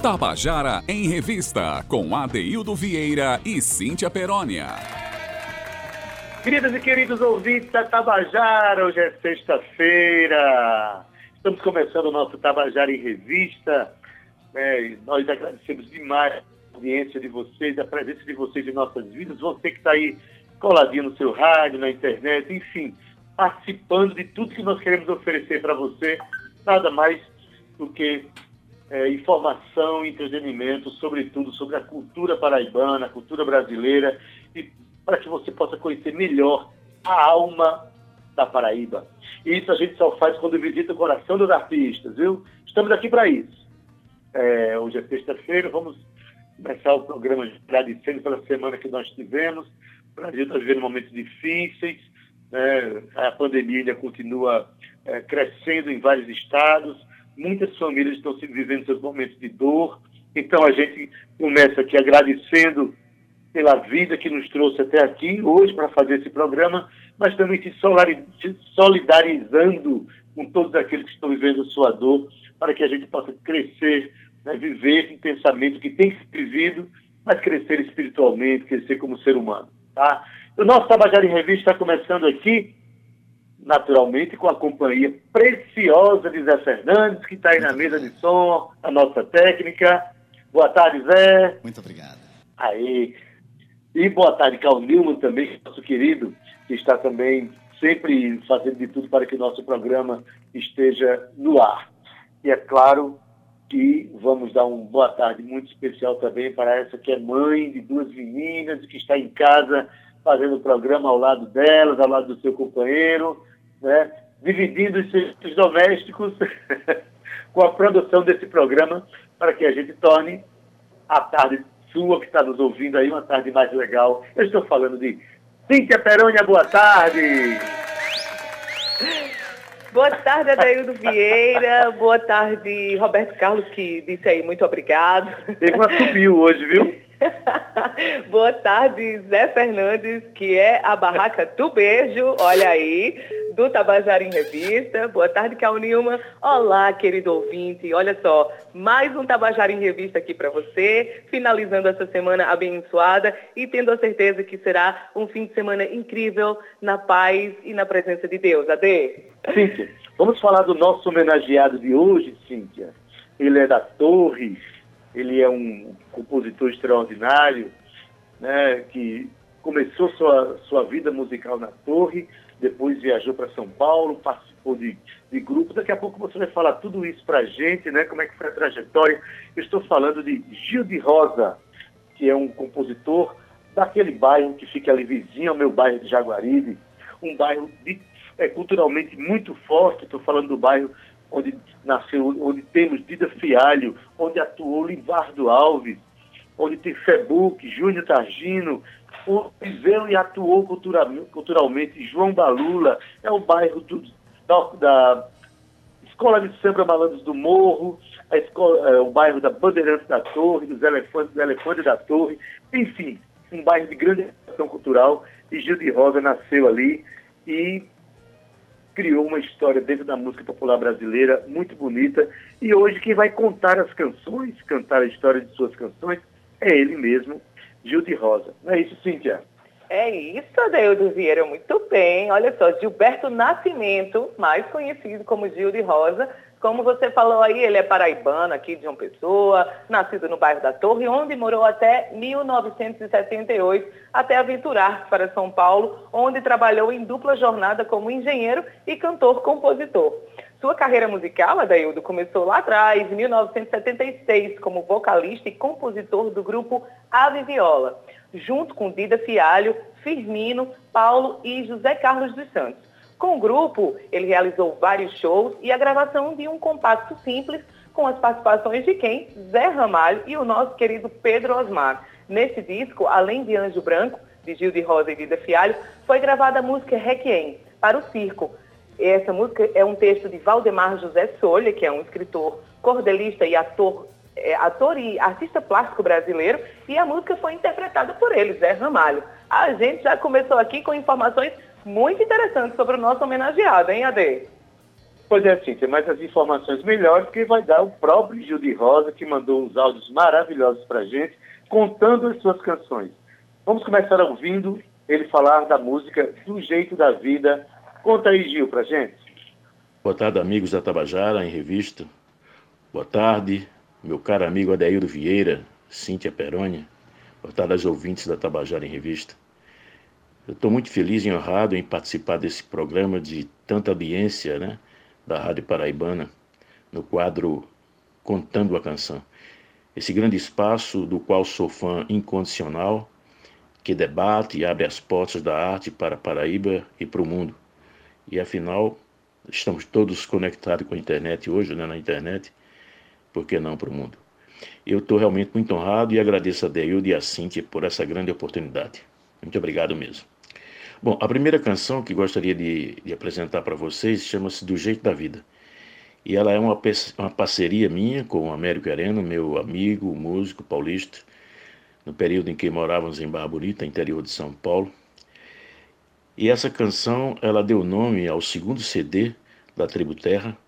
Tabajara em Revista, com Adeildo Vieira e Cíntia Perónia. Queridas e queridos ouvintes da Tabajara, hoje é sexta-feira. Estamos começando o nosso Tabajara em Revista. É, nós agradecemos demais a audiência de vocês, a presença de vocês em nossas vidas. Você que está aí coladinho no seu rádio, na internet, enfim, participando de tudo que nós queremos oferecer para você. Nada mais do que é, informação entretenimento, sobretudo sobre a cultura paraibana, a cultura brasileira, e para que você possa conhecer melhor a alma da Paraíba. E isso a gente só faz quando visita o coração dos artistas, viu? Estamos aqui para isso. É, hoje é sexta-feira, vamos começar o programa agradecendo pela semana que nós tivemos. O Brasil está vivendo momentos difíceis, né? a pandemia ainda continua é, crescendo em vários estados, muitas famílias estão vivendo seus momentos de dor. Então a gente começa aqui agradecendo pela vida que nos trouxe até aqui hoje para fazer esse programa, mas também se solidarizando com todos aqueles que estão vivendo sua dor, para que a gente possa crescer, né, viver esse pensamento que tem vivido, mas crescer espiritualmente, crescer como ser humano. Tá? O nosso Tabajara em Revista está começando aqui naturalmente com a companhia preciosa de Zé Fernandes, que está aí na mesa de som, a nossa técnica. Boa tarde, Zé. Muito obrigado. Aí. E boa tarde, Carl Nilman também, nosso querido, que está também sempre fazendo de tudo para que o nosso programa esteja no ar. E é claro que vamos dar uma boa tarde muito especial também para essa que é mãe de duas meninas, que está em casa fazendo o programa ao lado delas, ao lado do seu companheiro, né, dividindo os serviços domésticos com a produção desse programa para que a gente torne a tarde sua que está nos ouvindo aí uma tarde mais legal. Eu estou falando de Cíntia Perônia, boa tarde! Boa tarde, Adaildo Vieira. Boa tarde, Roberto Carlos, que disse aí muito obrigado. Teve uma subiu hoje, viu? Boa tarde, Zé Fernandes, que é a barraca do beijo, olha aí, do Tabajara em Revista. Boa tarde, Cal Nilma. Olá, querido ouvinte. Olha só, mais um Tabajara em Revista aqui para você, finalizando essa semana abençoada e tendo a certeza que será um fim de semana incrível na paz e na presença de Deus. Ade. Cíntia, vamos falar do nosso homenageado de hoje, Cíntia. Ele é da Torres ele é um compositor extraordinário, né, que começou sua, sua vida musical na Torre, depois viajou para São Paulo, participou de, de grupos. Daqui a pouco você vai falar tudo isso para a gente, né, como é que foi a trajetória. Eu estou falando de Gil de Rosa, que é um compositor daquele bairro que fica ali vizinho ao meu bairro de Jaguaribe, um bairro de, é, culturalmente muito forte, estou falando do bairro onde nasceu, onde temos Dida Fialho, onde atuou Livardo Alves, onde tem Febuc, Júnior Targino, onde viveu e atuou culturalmente João Balula, é o bairro do, da, da, Escola de Samba Malandros do Morro, escola, é, o bairro da Bandeirantes da Torre, dos Elefantes, do Elefante da Torre, enfim, um bairro de grande ação cultural, e Gil de Rosa nasceu ali, e criou uma história dentro da música popular brasileira muito bonita. E hoje quem vai contar as canções, cantar a história de suas canções, é ele mesmo, Gil de Rosa. Não é isso, Cíntia? É isso, Adeildo Vieira, muito bem. Olha só, Gilberto Nascimento, mais conhecido como Gil de Rosa, como você falou aí, ele é paraibano aqui de João Pessoa, nascido no bairro da Torre, onde morou até 1978, até aventurar para São Paulo, onde trabalhou em dupla jornada como engenheiro e cantor-compositor. Sua carreira musical, Adaildo, começou lá atrás, em 1976, como vocalista e compositor do grupo Ave Viola, junto com Dida Fialho, Firmino, Paulo e José Carlos dos Santos. Com o grupo, ele realizou vários shows e a gravação de um compacto simples com as participações de quem? Zé Ramalho e o nosso querido Pedro Osmar. Nesse disco, além de Anjo Branco, de Gil de Rosa e Vida Fialho, foi gravada a música Requiem, para o circo. Essa música é um texto de Valdemar José Solha, que é um escritor, cordelista e ator, é, ator e artista plástico brasileiro, e a música foi interpretada por ele, Zé Ramalho. A gente já começou aqui com informações muito interessante sobre o nosso homenageado, hein, Ade? Pois é, Cíntia, mas as informações melhores que vai dar o próprio Gil de Rosa, que mandou os áudios maravilhosos para gente, contando as suas canções. Vamos começar ouvindo ele falar da música Do Jeito da Vida. Conta aí, Gil, para gente. Boa tarde, amigos da Tabajara em Revista. Boa tarde, meu caro amigo Adeildo Vieira, Cíntia Perônia. Boa tarde aos ouvintes da Tabajara em Revista. Eu estou muito feliz e honrado em participar desse programa de tanta audiência, né? da Rádio Paraibana, no quadro Contando a Canção. Esse grande espaço do qual sou fã incondicional, que debate e abre as portas da arte para Paraíba e para o mundo. E afinal, estamos todos conectados com a internet hoje, né, na internet, por que não para o mundo? Eu estou realmente muito honrado e agradeço a Deildo e a Cintia por essa grande oportunidade. Muito obrigado mesmo. Bom, a primeira canção que gostaria de, de apresentar para vocês chama-se Do Jeito da Vida. E ela é uma, uma parceria minha com o Américo Arena, meu amigo, músico paulista, no período em que morávamos em Barra Bonita, interior de São Paulo. E essa canção, ela deu nome ao segundo CD da Tribo Terra,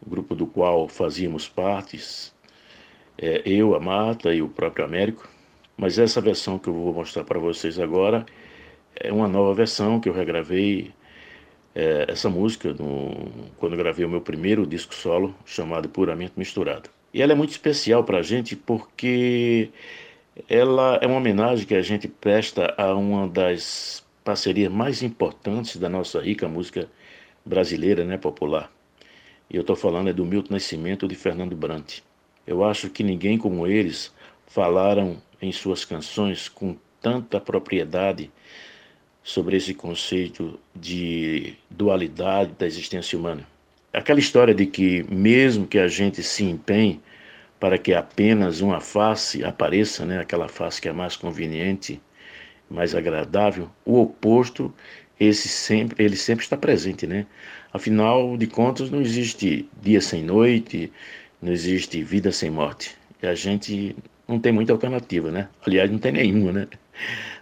o grupo do qual fazíamos partes, é, eu, a Marta e o próprio Américo. Mas essa versão que eu vou mostrar para vocês agora é uma nova versão que eu regravei é, essa música no, quando gravei o meu primeiro disco solo chamado Puramente Misturado. E ela é muito especial para a gente porque ela é uma homenagem que a gente presta a uma das parcerias mais importantes da nossa rica música brasileira, né, popular. E eu estou falando é do Milton Nascimento e de Fernando Brant. Eu acho que ninguém como eles falaram em suas canções com tanta propriedade sobre esse conceito de dualidade da existência humana. Aquela história de que, mesmo que a gente se empenhe para que apenas uma face apareça, né, aquela face que é mais conveniente, mais agradável, o oposto, esse sempre, ele sempre está presente, né? Afinal de contas, não existe dia sem noite, não existe vida sem morte. E a gente não tem muita alternativa, né? Aliás, não tem nenhuma, né?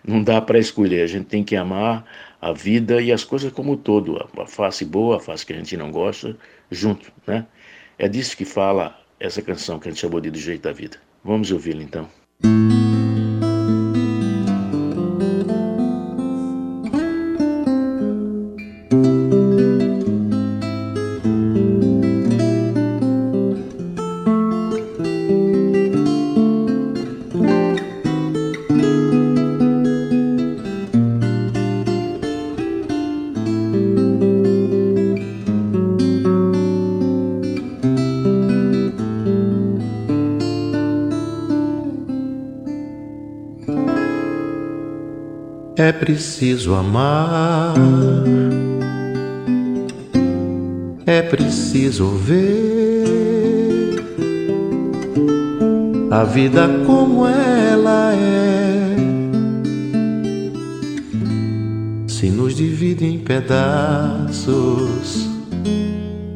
Não dá para escolher, a gente tem que amar a vida e as coisas como um todo, a face boa, a face que a gente não gosta, junto, né? É disso que fala essa canção que a gente chamou de Do Jeito da Vida. Vamos ouvi-la então. Preciso amar, é preciso ver a vida como ela é. Se nos divide em pedaços,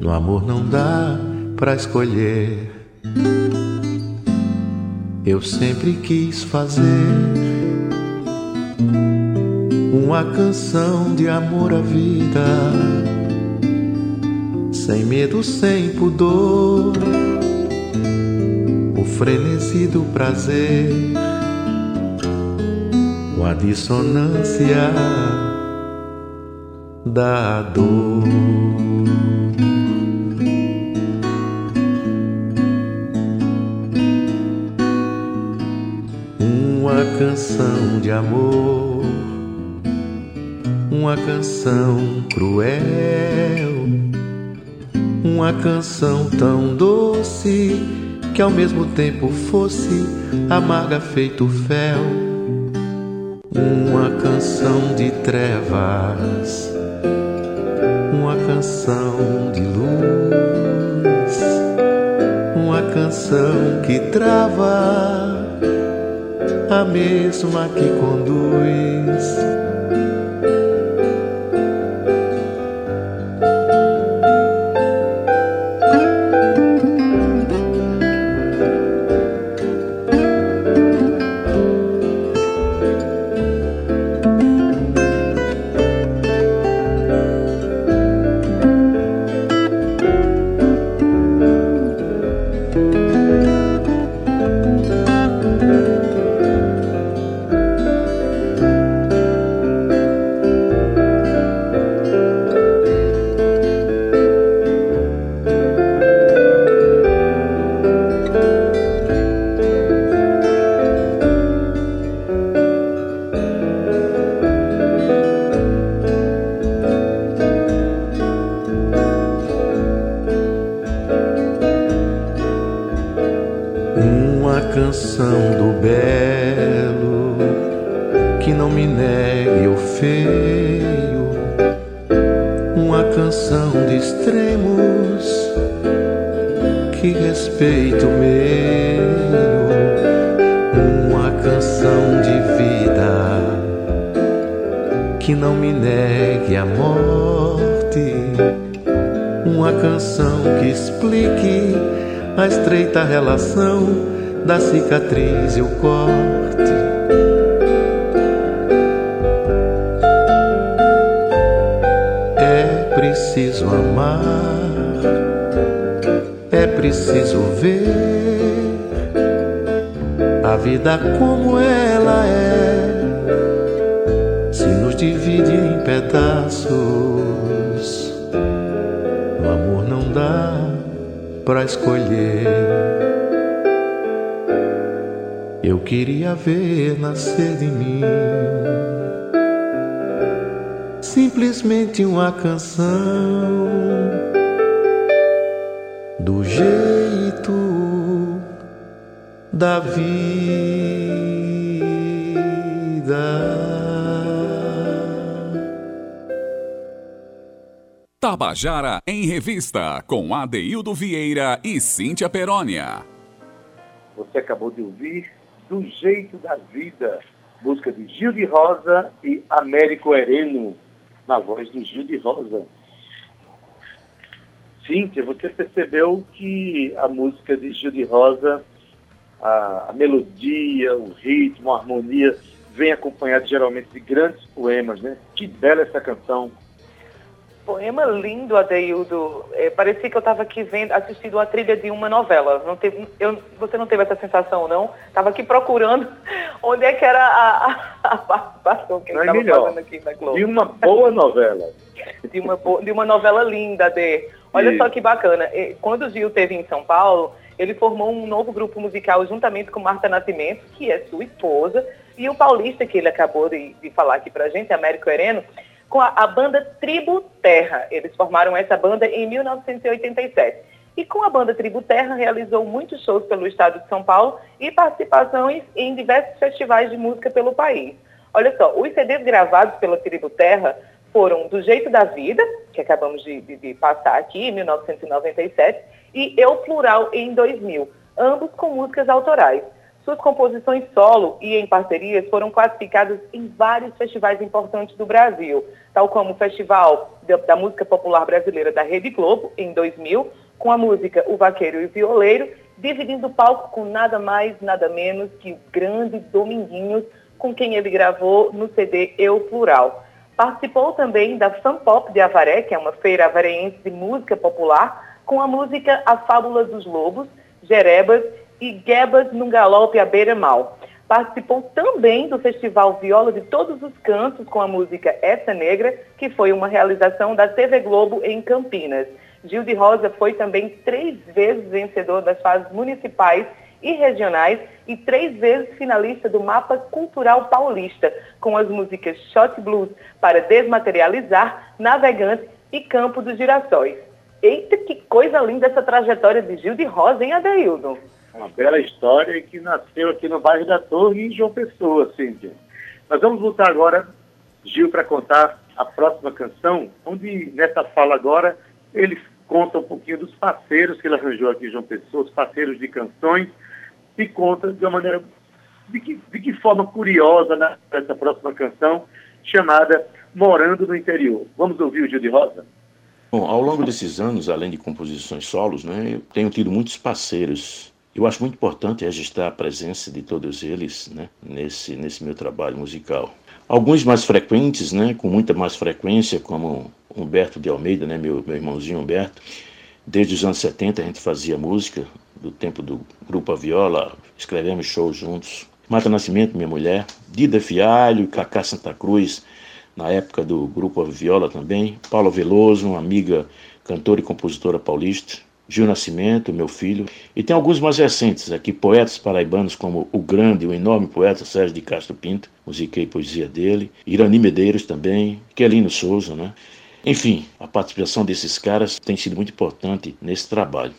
no amor não dá pra escolher. Eu sempre quis fazer uma canção de amor à vida, sem medo, sem pudor, o frenesi do prazer, com a dissonância da dor. Uma canção de amor uma canção cruel, uma canção tão doce que ao mesmo tempo fosse amarga feito fel, uma canção de trevas, uma canção de luz, uma canção que trava, a mesma que conduz a estreita relação da cicatriz e o corte. É preciso amar é preciso ver a vida como ela é, se nos divide em pedaços. Pra escolher. Eu queria ver nascer de mim simplesmente uma canção do jeito da vida. Tabajara em Revista, com Adeildo Vieira e Cíntia Perónia. Você acabou de ouvir Do Jeito da Vida, música de Gil de Rosa e Américo Hereno, na voz do Gil de Rosa. Cíntia, você percebeu que a música de Gil de Rosa, a, a melodia, o ritmo, a harmonia, vem acompanhado geralmente de grandes poemas, né? Que bela essa canção. Poema lindo, Adeildo. É, parecia que eu estava aqui vendo, assistindo a trilha de uma novela. Não teve, eu, você não teve essa sensação, não? Estava aqui procurando onde é que era a, participação que estava é fazendo aqui na Globo. De uma boa novela. de, uma, de uma novela linda, de Olha só que bacana. Quando o Gil esteve em São Paulo, ele formou um novo grupo musical juntamente com Marta Nascimento, que é sua esposa, e o paulista que ele acabou de, de falar aqui pra gente, Américo Hereno, com a, a banda Tribo Terra. Eles formaram essa banda em 1987. E com a banda Tribo Terra realizou muitos shows pelo estado de São Paulo e participações em diversos festivais de música pelo país. Olha só, os CDs gravados pela Tribo Terra foram Do Jeito da Vida, que acabamos de, de, de passar aqui, em 1997, e Eu Plural, em 2000, ambos com músicas autorais. Suas composições solo e em parcerias foram classificadas em vários festivais importantes do Brasil, tal como o Festival da Música Popular Brasileira da Rede Globo, em 2000, com a música O Vaqueiro e o Violeiro, dividindo o palco com nada mais, nada menos que o grande Dominguinhos, com quem ele gravou no CD Eu Plural. Participou também da Fan Pop de Avaré, que é uma feira avareense de música popular, com a música A Fábula dos Lobos, Jerebas e Gebas num Galope à Beira Mal. Participou também do Festival Viola de Todos os Cantos com a música Essa Negra, que foi uma realização da TV Globo em Campinas. Gil de Rosa foi também três vezes vencedor das fases municipais e regionais e três vezes finalista do Mapa Cultural Paulista, com as músicas Shot Blues para Desmaterializar, Navegante e Campo dos Girassóis. Eita, que coisa linda essa trajetória de Gil de Rosa, hein, Adeildo? Uma bela história que nasceu aqui no bairro da Torre, em João Pessoa, Cíntia. Nós vamos voltar agora, Gil, para contar a próxima canção, onde nessa fala agora ele conta um pouquinho dos parceiros que ele arranjou aqui em João Pessoa, os parceiros de canções, e conta de uma maneira, de que, de que forma curiosa né, essa próxima canção, chamada Morando no Interior. Vamos ouvir o Gil de Rosa? Bom, ao longo desses anos, além de composições solos, né, eu tenho tido muitos parceiros. Eu acho muito importante registrar a presença de todos eles né, nesse, nesse meu trabalho musical. Alguns mais frequentes, né, com muita mais frequência, como Humberto de Almeida, né, meu, meu irmãozinho Humberto. Desde os anos 70 a gente fazia música, do tempo do Grupo A Viola, escrevemos shows juntos. Mata Nascimento, minha mulher, Dida Fialho, Cacá Santa Cruz, na época do Grupo A Viola também, Paula Veloso, uma amiga cantora e compositora paulista, Gil Nascimento, meu filho, e tem alguns mais recentes aqui, poetas paraibanos como o grande, o enorme poeta Sérgio de Castro Pinto, musiquei poesia dele, Irani Medeiros também, Quelino Souza, né? Enfim, a participação desses caras tem sido muito importante nesse trabalho.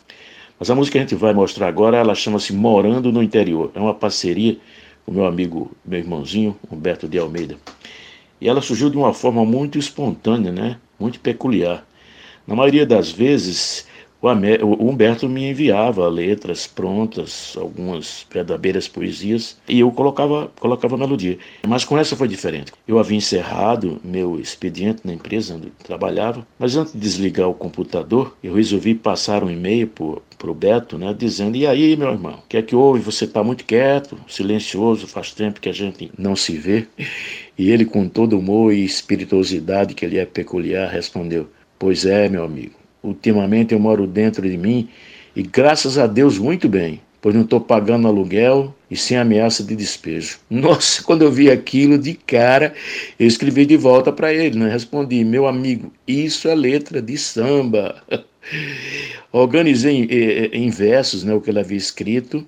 Mas a música que a gente vai mostrar agora, ela chama-se Morando no Interior. É uma parceria com meu amigo, meu irmãozinho, Humberto de Almeida. E ela surgiu de uma forma muito espontânea, né? Muito peculiar. Na maioria das vezes, o Humberto me enviava letras prontas, algumas verdadeiras poesias, e eu colocava, colocava melodia. Mas com essa foi diferente. Eu havia encerrado meu expediente na empresa onde trabalhava, mas antes de desligar o computador, eu resolvi passar um e-mail para o Beto, né, dizendo: E aí, meu irmão, o que é que houve? Você está muito quieto, silencioso, faz tempo que a gente não se vê. E ele, com todo humor e espirituosidade que ele é peculiar, respondeu: Pois é, meu amigo. Ultimamente eu moro dentro de mim e graças a Deus muito bem, pois não estou pagando aluguel e sem ameaça de despejo. Nossa, quando eu vi aquilo de cara, eu escrevi de volta para ele, né? Respondi, meu amigo, isso é letra de samba. Organizei em, em versos né, o que ele havia escrito,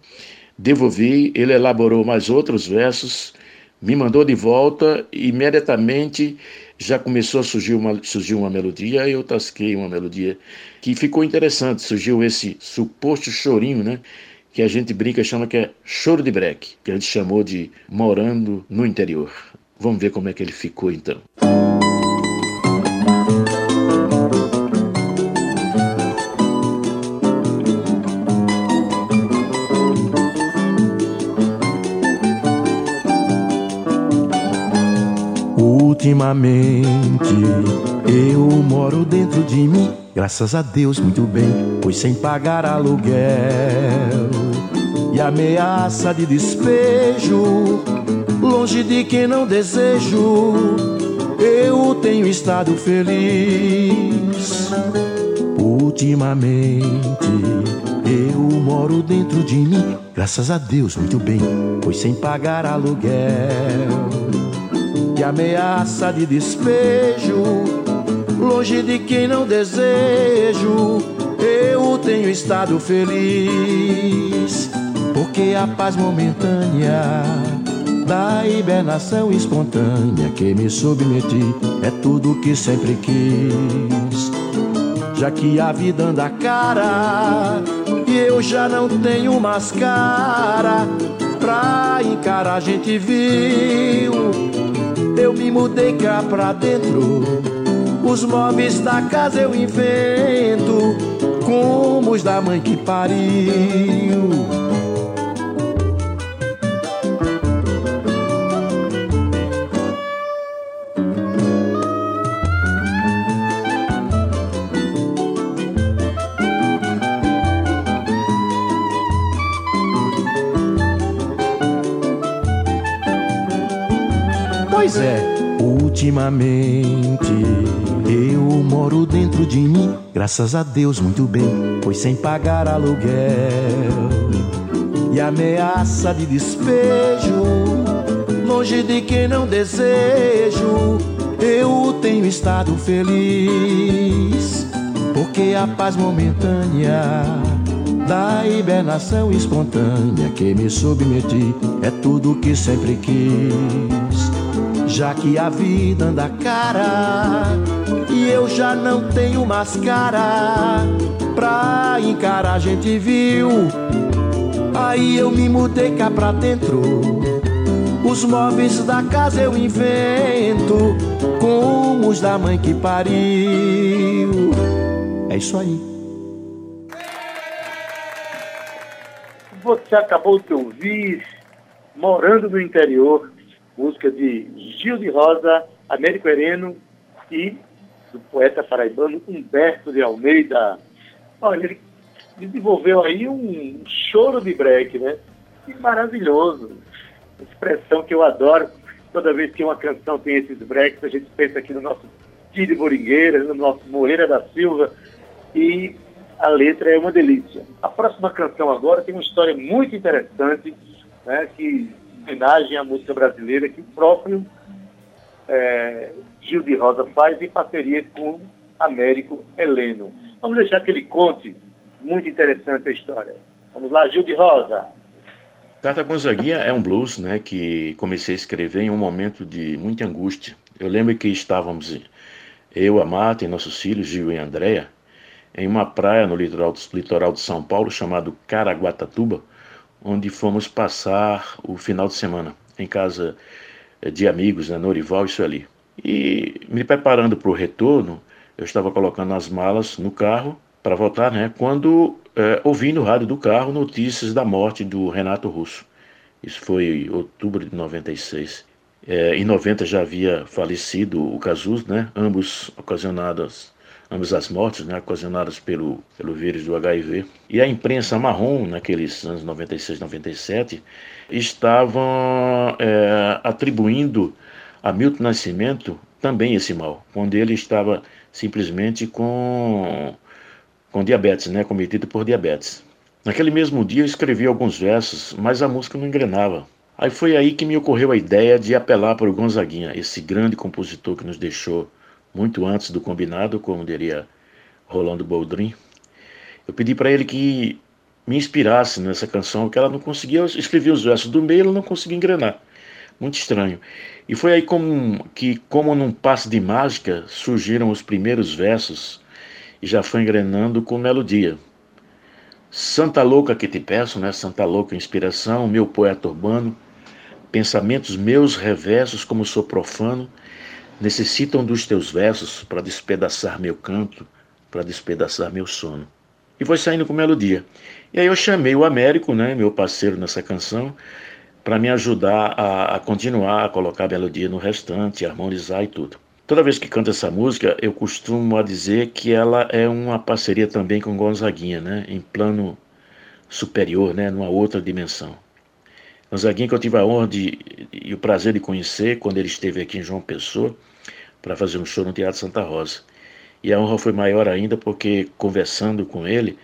devolvi, ele elaborou mais outros versos, me mandou de volta e imediatamente já começou a surgir uma, surgiu uma melodia, eu tasquei uma melodia que ficou interessante. Surgiu esse suposto chorinho, né? Que a gente brinca chama que é choro de breque, que a gente chamou de morando no interior. Vamos ver como é que ele ficou então. Ultimamente eu moro dentro de mim, graças a Deus muito bem, pois sem pagar aluguel. E ameaça de despejo, longe de quem não desejo, eu tenho estado feliz. Ultimamente eu moro dentro de mim, graças a Deus muito bem, pois sem pagar aluguel e ameaça de despejo, longe de quem não desejo, eu tenho estado feliz, porque a paz momentânea da hibernação espontânea que me submeti é tudo que sempre quis. Já que a vida anda cara e eu já não tenho mais cara pra encarar, a gente viu eu me mudei cá pra dentro. Os móveis da casa eu invento, como os da mãe que pariu. Pois é, ultimamente eu moro dentro de mim, graças a Deus muito bem, pois sem pagar aluguel. E ameaça de despejo, longe de quem não desejo, eu tenho estado feliz, porque a paz momentânea da hibernação espontânea que me submeti é tudo que sempre quis já que a vida anda cara e eu já não tenho mais cara pra encarar, a gente viu. Aí eu me mudei cá pra dentro. Os móveis da casa eu invento com os da mãe que pariu. É isso aí. Você acabou de ouvir Morando no Interior, música de Gil de Rosa, Américo Hereno e do poeta paraibano Humberto de Almeida. Olha, ele desenvolveu aí um choro de break, né? Que maravilhoso. Expressão que eu adoro. Toda vez que uma canção tem esses breaks, a gente pensa aqui no nosso Tide Boringueira, no nosso Moreira da Silva, e a letra é uma delícia. A próxima canção agora tem uma história muito interessante, né, que homenagem à música brasileira que o próprio é, Gil de Rosa faz em parceria com Américo Heleno. Vamos deixar que ele conte, muito interessante a história. Vamos lá, Gil de Rosa. Tata Gonzaguinha é um blues né, que comecei a escrever em um momento de muita angústia. Eu lembro que estávamos, eu, a Marta e nossos filhos, Gil e Andréia, em uma praia no litoral, litoral de São Paulo chamado Caraguatatuba, onde fomos passar o final de semana em casa eh, de amigos, né, Norival e Sueli. E me preparando para o retorno, eu estava colocando as malas no carro para voltar, né? Quando é, ouvi no rádio do carro notícias da morte do Renato Russo. Isso foi outubro de 96. É, em 90 já havia falecido o Cazus, né? Ambos ocasionados, ambas as mortes, né? Ocasionadas pelo, pelo vírus do HIV. E a imprensa marrom, naqueles anos 96, 97, estavam é, atribuindo a Milton Nascimento também esse mal, quando ele estava simplesmente com, com diabetes, né? Cometido por diabetes. Naquele mesmo dia eu escrevi alguns versos, mas a música não engrenava. Aí foi aí que me ocorreu a ideia de apelar para o Gonzaguinha, esse grande compositor que nos deixou muito antes do combinado, como diria Rolando Boldrin. Eu pedi para ele que me inspirasse nessa canção, porque ela não conseguia, eu escrevi os versos do meio, ela não conseguia engrenar. Muito estranho. E foi aí como, que, como num passe de mágica, surgiram os primeiros versos e já foi engrenando com melodia. Santa Louca que te peço, né? Santa Louca inspiração, meu poeta urbano, pensamentos meus reversos como sou profano, necessitam dos teus versos para despedaçar meu canto, para despedaçar meu sono. E foi saindo com melodia. E aí eu chamei o Américo, né, meu parceiro nessa canção, para me ajudar a, a, continuar a colocar a melodia no restante, harmonizar e tudo. Toda vez que canto essa música, eu costumo a dizer que ela é uma parceria também com Gonzaguinha, né, em plano superior, né, numa outra dimensão. Gonzaguinha que eu tive a honra de, e o prazer de conhecer quando ele esteve aqui em João Pessoa para fazer um show no Teatro Santa Rosa. E a honra foi maior ainda porque, conversando com ele,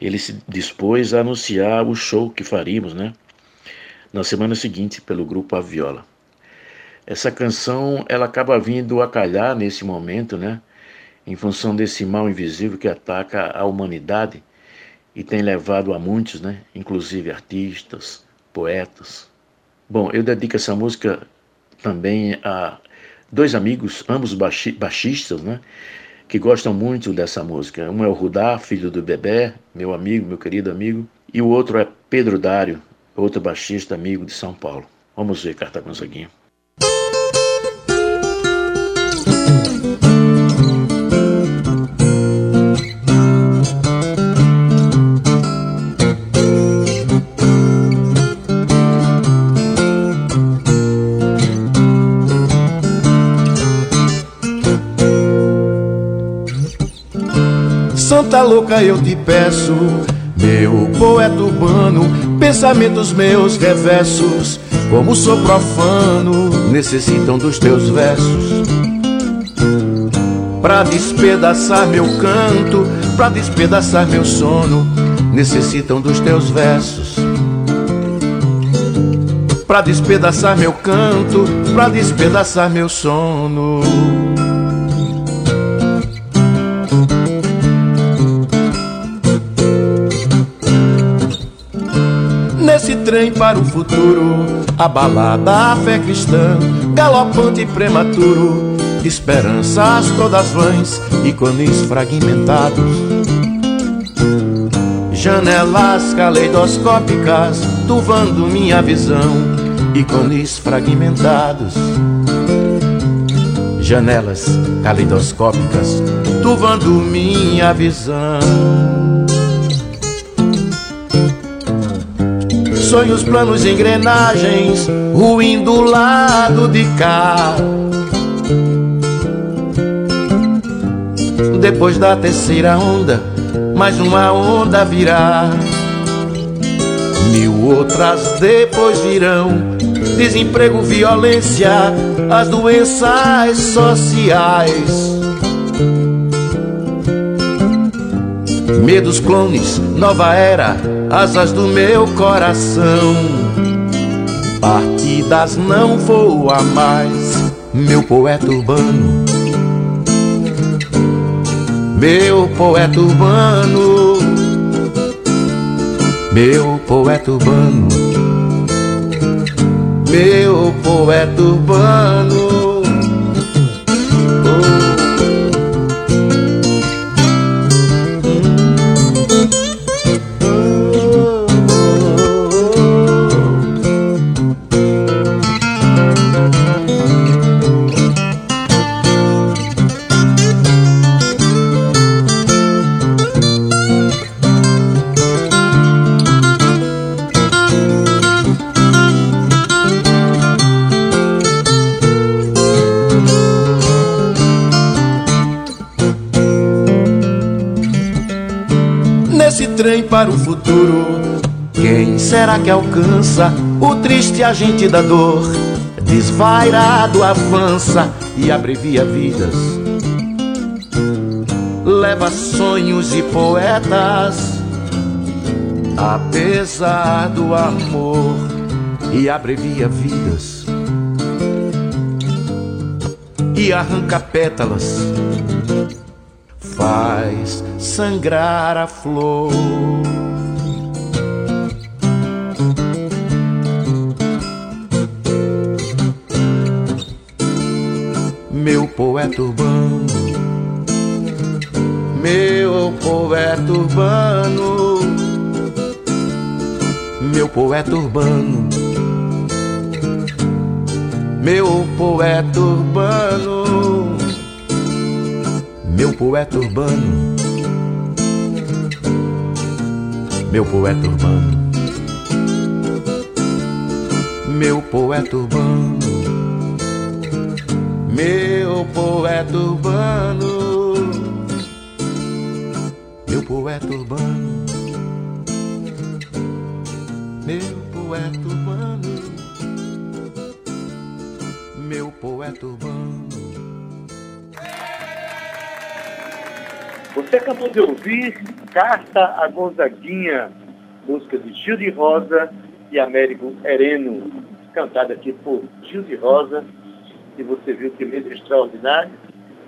ele se dispôs a anunciar o show que faríamos, né? Na semana seguinte, pelo grupo A Viola. Essa canção, ela acaba vindo a calhar nesse momento, né? Em função desse mal invisível que ataca a humanidade e tem levado a muitos, né? Inclusive artistas, poetas. Bom, eu dedico essa música também a dois amigos, ambos baixistas, né? que gostam muito dessa música. Um é o Rudá, filho do Bebé, meu amigo, meu querido amigo, e o outro é Pedro Dário, outro baixista amigo de São Paulo. Vamos ver, Carta Gonzaguinha. Santa louca eu te peço, meu poeta urbano, pensamentos meus reversos, como sou profano, necessitam dos teus versos. Pra despedaçar meu canto, pra despedaçar meu sono, necessitam dos teus versos. Pra despedaçar meu canto, pra despedaçar meu sono. Trem para o futuro, abalada a fé cristã, galopante e prematuro, esperanças todas vãs, ícones fragmentados. Janelas caleidoscópicas, turvando minha visão, ícones fragmentados. Janelas caleidoscópicas, turvando minha visão. Sonhos, planos, engrenagens, ruim do lado de cá. Depois da terceira onda, mais uma onda virá. Mil outras depois virão. Desemprego, violência, as doenças sociais. Medos clones, nova era, asas do meu coração. Partidas não voa mais, meu poeta urbano. Meu poeta urbano. Meu poeta urbano. Meu poeta urbano. Para o futuro. Quem será que alcança o triste agente da dor? Desvairado avança e abrevia vidas. Leva sonhos e poetas, apesar do amor, e abrevia vidas. E arranca pétalas, faz sangrar a flor. meu poeta urbano, meu poeta urbano, meu poeta urbano, meu poeta urbano, meu poeta urbano, meu poeta urbano, meu poeta urbano. Meu poeta urbano, meu poeta urbano, meu poeta urbano, meu poeta urbano. Você acabou de ouvir Carta a Gonzaguinha, música de Gil de Rosa e Américo Hereno, cantada aqui por Gil de Rosa que você viu que letra extraordinária,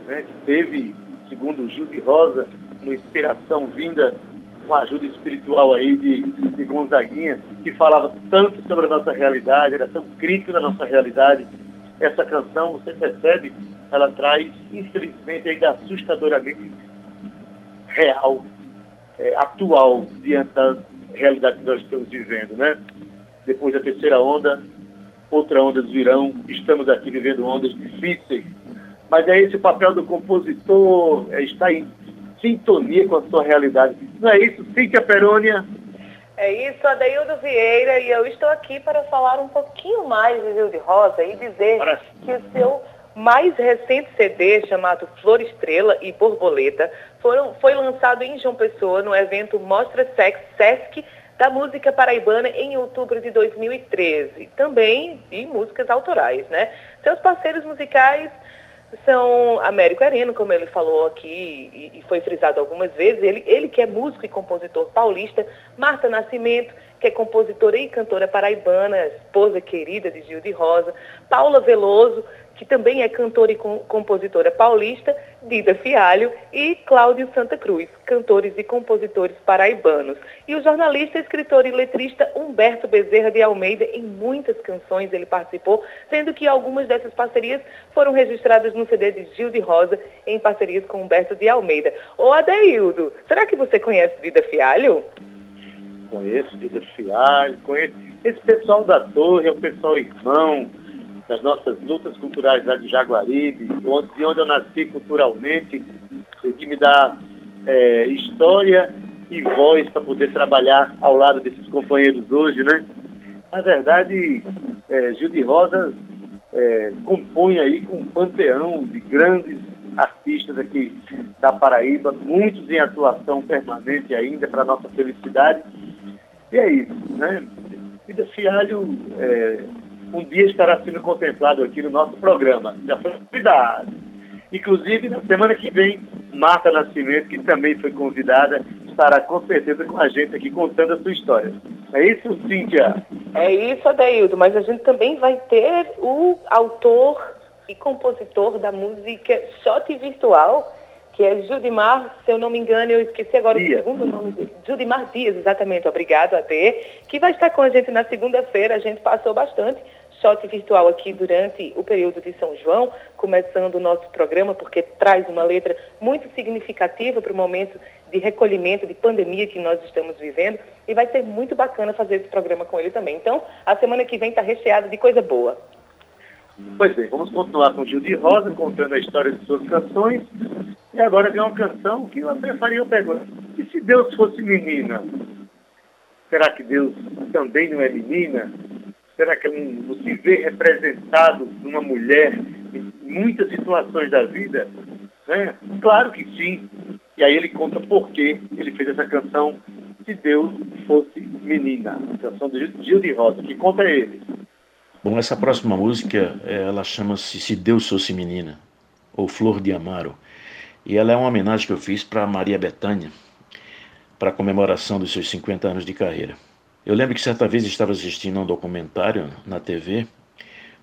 né, teve, segundo Gil de Rosa, uma inspiração vinda, uma ajuda espiritual aí de, de Gonzaguinha, que falava tanto sobre a nossa realidade, era tão crítico da nossa realidade. Essa canção, você percebe, ela traz, infelizmente, ainda assustadoramente real, é, atual, diante da realidade que nós estamos vivendo, né? Depois da terceira onda, outra ondas virão, estamos aqui vivendo ondas difíceis. Mas é esse o papel do compositor, é estar em sintonia com a sua realidade. Não é isso, Cíntia Perônia? É isso, Adeildo Vieira, e eu estou aqui para falar um pouquinho mais de Rio de Rosa e dizer para... que o seu mais recente CD, chamado Flor Estrela e Borboleta, foram, foi lançado em João Pessoa no evento Mostra Sex Sesc da música paraibana em outubro de 2013, também de músicas autorais, né? Seus parceiros musicais são Américo Areno, como ele falou aqui e foi frisado algumas vezes, ele, ele que é músico e compositor paulista, Marta Nascimento, que é compositora e cantora paraibana, esposa querida de Gil de Rosa, Paula Veloso, que também é cantora e compositora paulista, Dida Fialho, e Cláudio Santa Cruz, cantores e compositores paraibanos. E o jornalista, escritor e letrista Humberto Bezerra de Almeida, em muitas canções ele participou, sendo que algumas dessas parcerias foram registradas no CD de Gil de Rosa, em parcerias com Humberto de Almeida. Ô Adeildo, será que você conhece Dida Fialho? Conheço Dida Fialho, conheço. Esse pessoal da torre é o pessoal irmão, das nossas lutas culturais lá de Jaguaribe, de onde eu nasci culturalmente, que me dá é, história e voz para poder trabalhar ao lado desses companheiros hoje, né? Na verdade, é, Gil de Rosa é, compõe aí um panteão de grandes artistas aqui da Paraíba, muitos em atuação permanente ainda para nossa felicidade. E é isso, né? Vida Fialho é, um dia estará sendo contemplado aqui no nosso programa. Já foi convidado. Inclusive, na semana que vem, Marta Nascimento, que também foi convidada, estará com certeza com a gente aqui contando a sua história. É isso, Cíntia? É isso, Adaildo, mas a gente também vai ter o autor e compositor da música Shot Virtual, que é Judimar, se eu não me engano, eu esqueci agora Dias. o segundo nome dele. Judimar Dias, exatamente, obrigado a ter, que vai estar com a gente na segunda-feira, a gente passou bastante shot virtual aqui durante o período de São João, começando o nosso programa, porque traz uma letra muito significativa para o momento de recolhimento, de pandemia que nós estamos vivendo, e vai ser muito bacana fazer esse programa com ele também. Então, a semana que vem está recheada de coisa boa. Pois bem, vamos continuar com Gil de Rosa, contando a história de suas canções. E agora vem uma canção que eu até faria pergunta. E se Deus fosse menina? Será que Deus também não é menina? Será que não se vê representado numa mulher em muitas situações da vida? Né? Claro que sim. E aí ele conta por que ele fez essa canção Se Deus Fosse Menina, canção de Gil de Rosa, que conta ele. Bom, essa próxima música, ela chama-se Se Deus Fosse Menina, ou Flor de Amaro, e ela é uma homenagem que eu fiz para Maria Bethânia, para comemoração dos seus 50 anos de carreira. Eu lembro que certa vez estava assistindo a um documentário na TV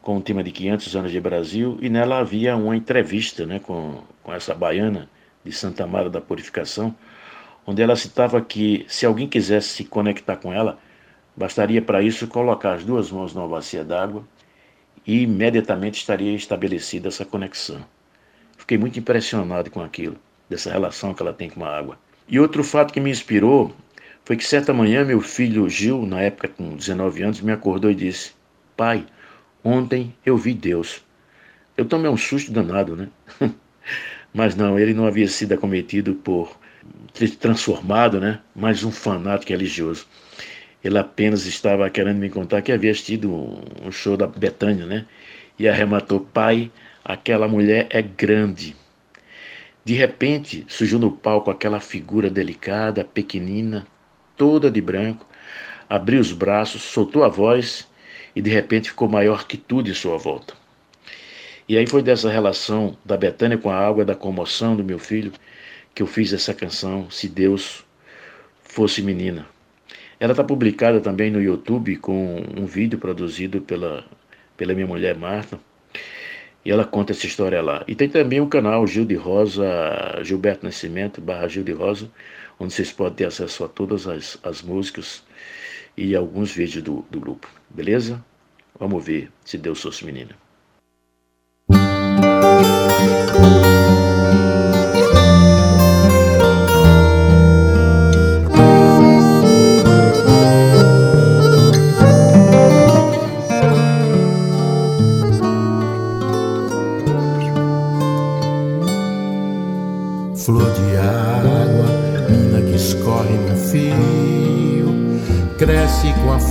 com o tema de 500 anos de Brasil e nela havia uma entrevista né, com, com essa baiana de Santa Mara da Purificação, onde ela citava que se alguém quisesse se conectar com ela, bastaria para isso colocar as duas mãos numa bacia d'água e imediatamente estaria estabelecida essa conexão. Fiquei muito impressionado com aquilo, dessa relação que ela tem com a água. E outro fato que me inspirou foi que certa manhã meu filho Gil, na época com 19 anos, me acordou e disse: Pai, ontem eu vi Deus. Eu tomei um susto danado, né? Mas não, ele não havia sido acometido por transformado, né? Mais um fanático religioso. Ele apenas estava querendo me contar que havia assistido um show da Betânia, né? E arrematou: Pai, aquela mulher é grande. De repente, surgiu no palco aquela figura delicada, pequenina, toda de branco, abriu os braços, soltou a voz e de repente ficou maior que tudo em sua volta. E aí foi dessa relação da Betânia com a água, da comoção do meu filho, que eu fiz essa canção, Se Deus Fosse Menina. Ela está publicada também no YouTube com um vídeo produzido pela, pela minha mulher Marta. E ela conta essa história lá. E tem também o canal Gil de Rosa, Gilberto Nascimento, barra Gil de Rosa, onde vocês podem ter acesso a todas as, as músicas e alguns vídeos do, do grupo. Beleza? Vamos ver se Deus fosse menina.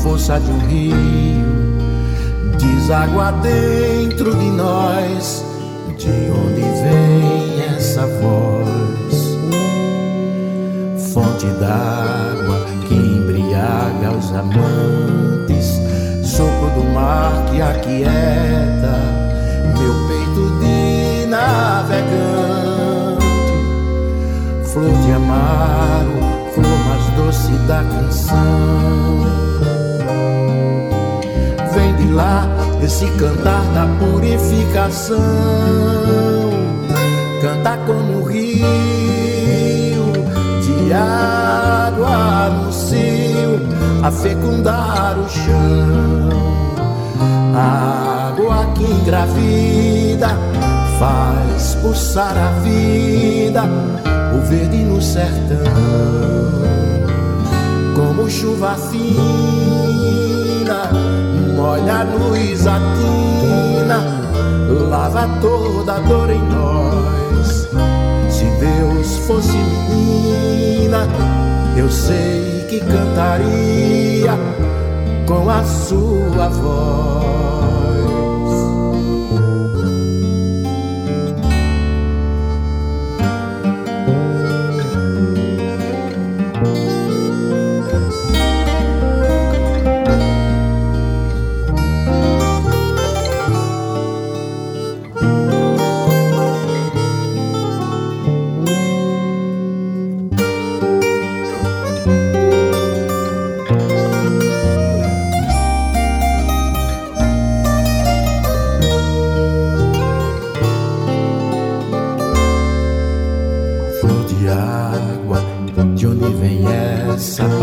Força de um rio, deságua dentro de nós. De onde vem essa voz? Fonte d'água que embriaga os amantes, sopro do mar que aquieta meu peito de navegante flor de amaro, flor mais doce da canção. Lá esse cantar da purificação, canta como o rio de água no cio, a fecundar o chão. Água que engravida faz pulsar a vida o verde no sertão, como chuva fina, molha a luz atina, lava toda a dor em nós. Se Deus fosse menina, eu sei que cantaria com a sua voz.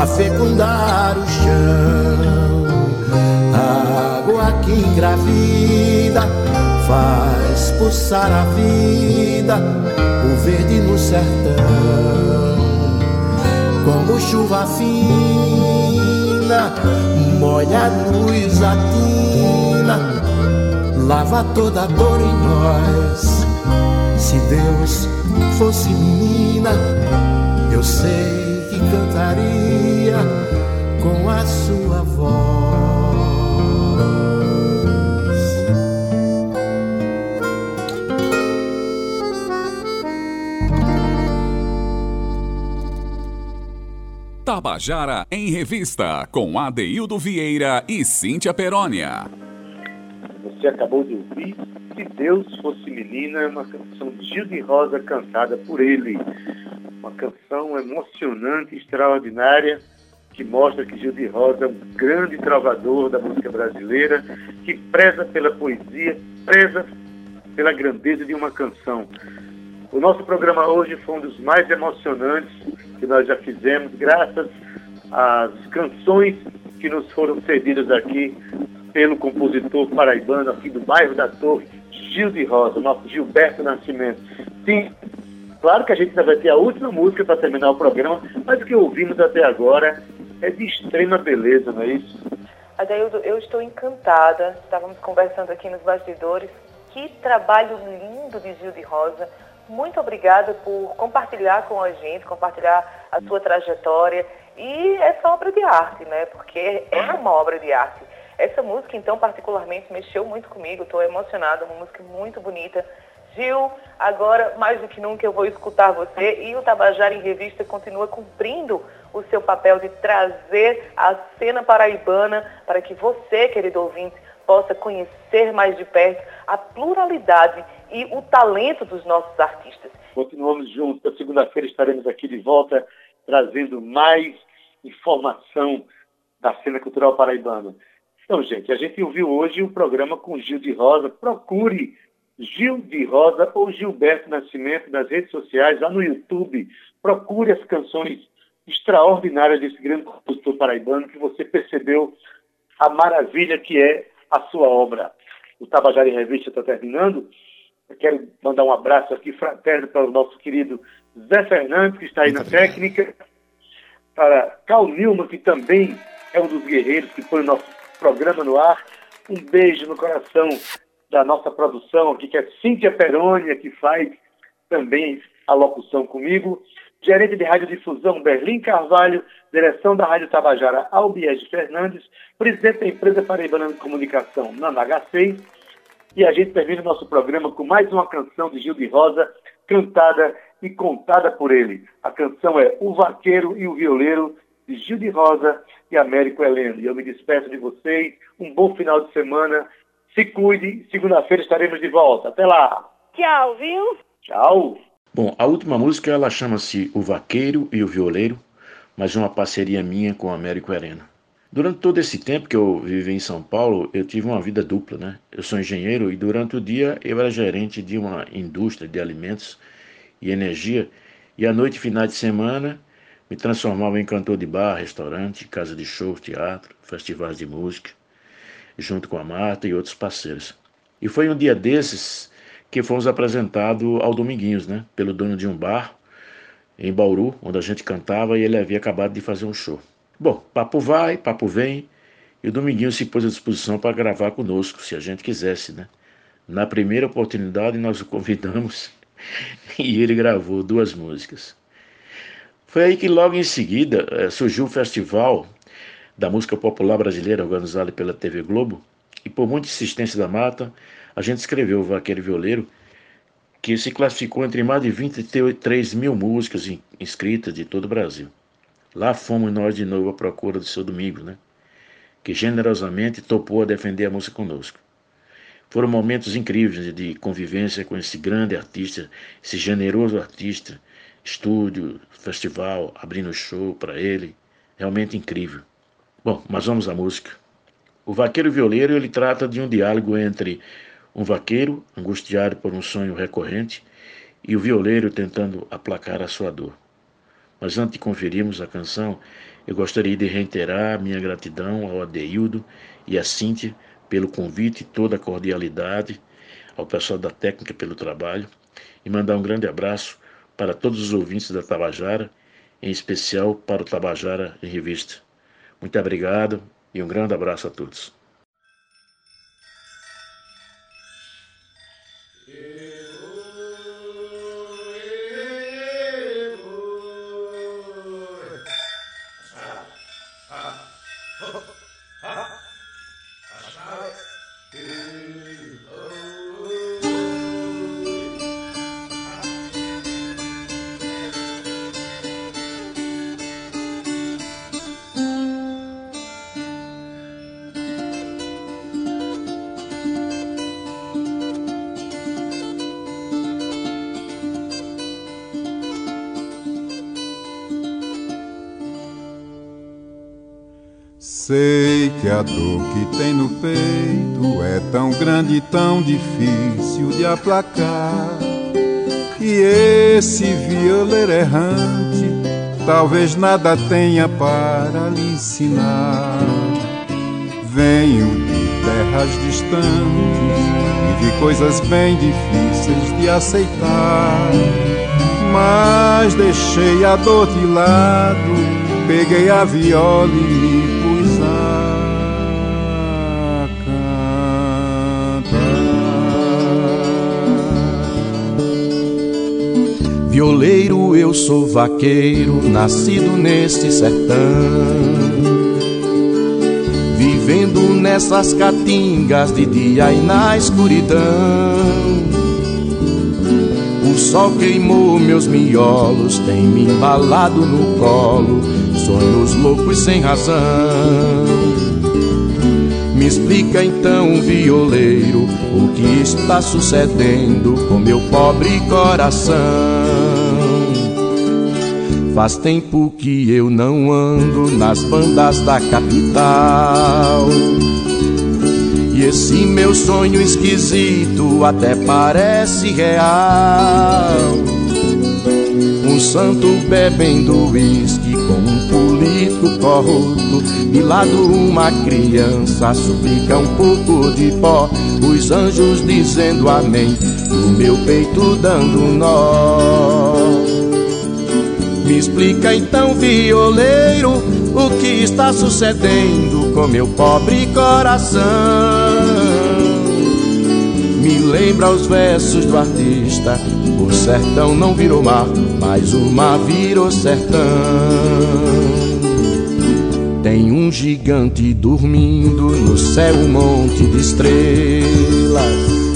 a fecundar o chão. Água que engravida faz pulsar a vida, o verde no sertão, como chuva fina molha a luz atina, lava toda a dor em nós. Se Deus fosse menina, eu sei cantaria com a sua voz. Tabajara em Revista, com Adeildo Vieira e Cíntia Perónia. Você acabou de ouvir Se Deus Fosse Menina, uma canção de Gil de Rosa cantada por ele. Uma canção emocionante, extraordinária, que mostra que Gil de Rosa é um grande trovador da música brasileira, que preza pela poesia, preza pela grandeza de uma canção. O nosso programa hoje foi um dos mais emocionantes que nós já fizemos, graças às canções que nos foram cedidas aqui pelo compositor paraibano aqui do bairro da Torre, Gil de Rosa, nosso Gilberto Nascimento. Sim, claro que a gente ainda vai ter a última música para terminar o programa, mas o que ouvimos até agora é de extrema beleza, não é isso? Adaildo, eu estou encantada. Estávamos conversando aqui nos bastidores. Que trabalho lindo de Gil de Rosa muito obrigada por compartilhar com a gente, compartilhar a sua trajetória. E essa obra de arte, né? Porque é uma obra de arte. Essa música, então, particularmente, mexeu muito comigo. Estou emocionada, uma música muito bonita. Agora, mais do que nunca, eu vou escutar você. E o Tabajara em Revista continua cumprindo o seu papel de trazer a cena paraibana para que você, querido ouvinte, possa conhecer mais de perto a pluralidade e o talento dos nossos artistas. Continuamos juntos. Na segunda-feira estaremos aqui de volta trazendo mais informação da cena cultural paraibana. Então, gente, a gente ouviu hoje um programa com Gil de Rosa. Procure Gil de Rosa ou Gilberto Nascimento nas redes sociais, lá no YouTube. Procure as canções extraordinárias desse grande compositor paraibano que você percebeu a maravilha que é a sua obra. O Tabajara em Revista está terminando. Eu quero mandar um abraço aqui fraterno para o nosso querido Zé Fernandes, que está aí na técnica, para Cal Nilma, que também é um dos guerreiros que põe o nosso programa no ar. Um beijo no coração da nossa produção aqui, que é Cíntia Perônia, que faz também a locução comigo. Gerente de Radiodifusão, Berlim Carvalho, direção da Rádio Tabajara, Albiege Fernandes, presidente da empresa Paraibana de Comunicação, Nana H6, e a gente termina o nosso programa com mais uma canção de Gil de Rosa, cantada e contada por ele. A canção é O Vaqueiro e o Violeiro, de Gil de Rosa e Américo Heleno. E eu me despeço de vocês. Um bom final de semana. Se cuide. Segunda-feira estaremos de volta. Até lá. Tchau, viu? Tchau. Bom, a última música ela chama-se O Vaqueiro e o Violeiro, mas uma parceria minha com o Américo Heleno. Durante todo esse tempo que eu vivi em São Paulo, eu tive uma vida dupla, né? Eu sou engenheiro e durante o dia eu era gerente de uma indústria de alimentos e energia, e à noite, final de semana, me transformava em cantor de bar, restaurante, casa de show, teatro, festivais de música, junto com a Marta e outros parceiros. E foi um dia desses que fomos apresentados ao Dominguinhos, né? Pelo dono de um bar em Bauru, onde a gente cantava e ele havia acabado de fazer um show. Bom, papo vai, papo vem, e o Dominguinho se pôs à disposição para gravar conosco, se a gente quisesse, né? Na primeira oportunidade, nós o convidamos e ele gravou duas músicas. Foi aí que logo em seguida eh, surgiu o festival da música popular brasileira organizado pela TV Globo, e por muita insistência da Mata, a gente escreveu Vaqueiro Violeiro, que se classificou entre mais de 23 mil músicas inscritas de todo o Brasil. Lá fomos nós de novo à procura do seu Domingo, né? Que generosamente topou a defender a música conosco. Foram momentos incríveis de convivência com esse grande artista, esse generoso artista, estúdio, festival, abrindo show para ele, realmente incrível. Bom, mas vamos à música. O Vaqueiro Violeiro ele trata de um diálogo entre um vaqueiro angustiado por um sonho recorrente e o violeiro tentando aplacar a sua dor. Mas antes de conferirmos a canção, eu gostaria de reiterar minha gratidão ao Adeildo e à Cíntia pelo convite e toda a cordialidade, ao pessoal da técnica pelo trabalho, e mandar um grande abraço para todos os ouvintes da Tabajara, em especial para o Tabajara em Revista. Muito obrigado e um grande abraço a todos. Sei que a dor que tem no peito é tão grande e tão difícil de aplacar. E esse violeiro errante talvez nada tenha para lhe ensinar. Venho de terras distantes e vi coisas bem difíceis de aceitar. Mas deixei a dor de lado, peguei a viola e Violeiro, eu sou vaqueiro, nascido neste sertão. Vivendo nessas caatingas de dia e na escuridão. O sol queimou meus miolos, tem me embalado no colo, sonhos loucos sem razão. Me explica então, violeiro, o que está sucedendo com meu pobre coração. Faz tempo que eu não ando nas bandas da capital. E esse meu sonho esquisito até parece real. Um santo bebendo uísque com um político corrupto. De lado uma criança suplica um pouco de pó. Os anjos dizendo amém. No meu peito dando nó. Me explica então, violeiro, o que está sucedendo com meu pobre coração. Me lembra os versos do artista: O sertão não virou mar, mas o mar virou sertão. Tem um gigante dormindo no céu, um monte de estrelas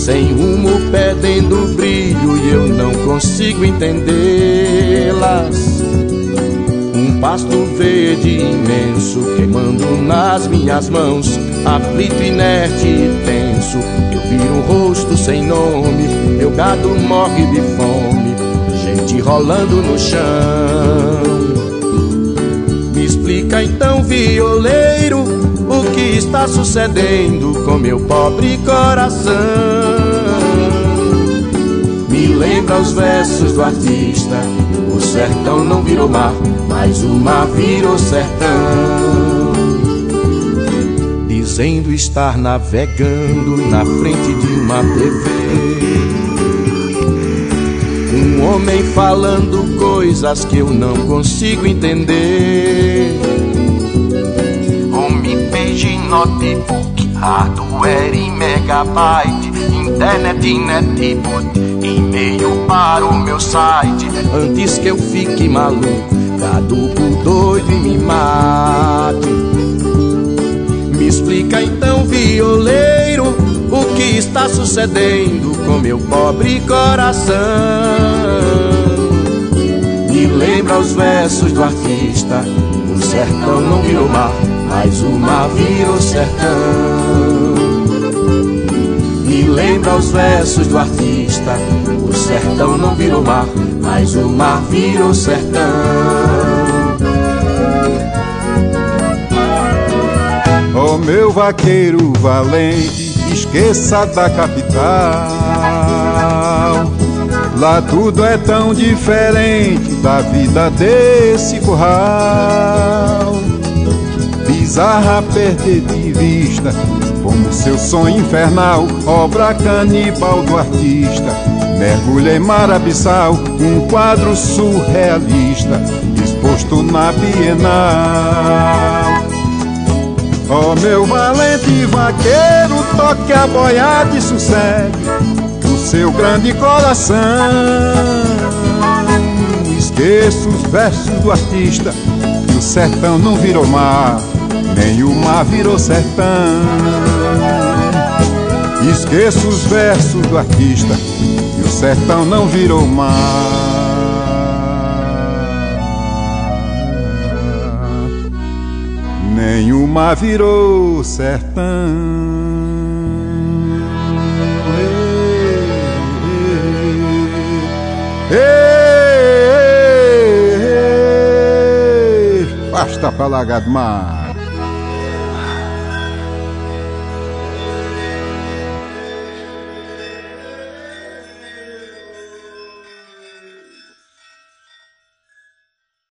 sem rumo perdendo brilho e eu não consigo entendê-las. Um pasto verde imenso queimando nas minhas mãos, aflito, inerte e tenso. Eu viro um rosto sem nome, meu gado morre de fome, gente rolando no chão. Me explica então, violeiro, o que está sucedendo com meu pobre coração lembra os versos do artista. O sertão não virou mar, mas o mar virou sertão. Dizendo estar navegando na frente de uma TV. Um homem falando coisas que eu não consigo entender. Home page notebook, hardware em megabyte, internet netbook e-mail para o meu site antes que eu fique maluco, caduco, doido e me mate. Me explica então, violeiro, o que está sucedendo com meu pobre coração. Me lembra os versos do artista: o sertão não virou mar, mas o mar virou sertão lembra os versos do artista. O sertão não virou mar, mas o mar virou sertão. Oh meu vaqueiro valente, esqueça da capital. Lá tudo é tão diferente da vida desse curral. Bizarra perder de vista como seu sonho infernal, obra canibal do artista. Mergulha em mar abissal, um quadro surrealista, exposto na Bienal. Ó oh, meu valente vaqueiro, toque a boiada e sossegue o seu grande coração. Esqueça os versos do artista, que o sertão não virou mar, nem o mar virou sertão. Esqueço os versos do artista e o sertão não virou mar. Nenhuma virou sertão. Ei, ei, ei, ei, ei,